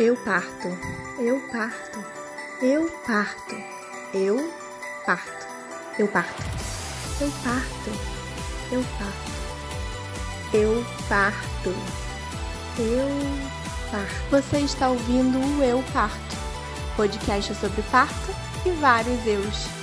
Eu parto, eu parto, eu parto, eu parto, eu parto, eu parto, eu parto, eu parto, eu parto. Você está ouvindo o Eu Parto, podcast sobre parto e vários eus.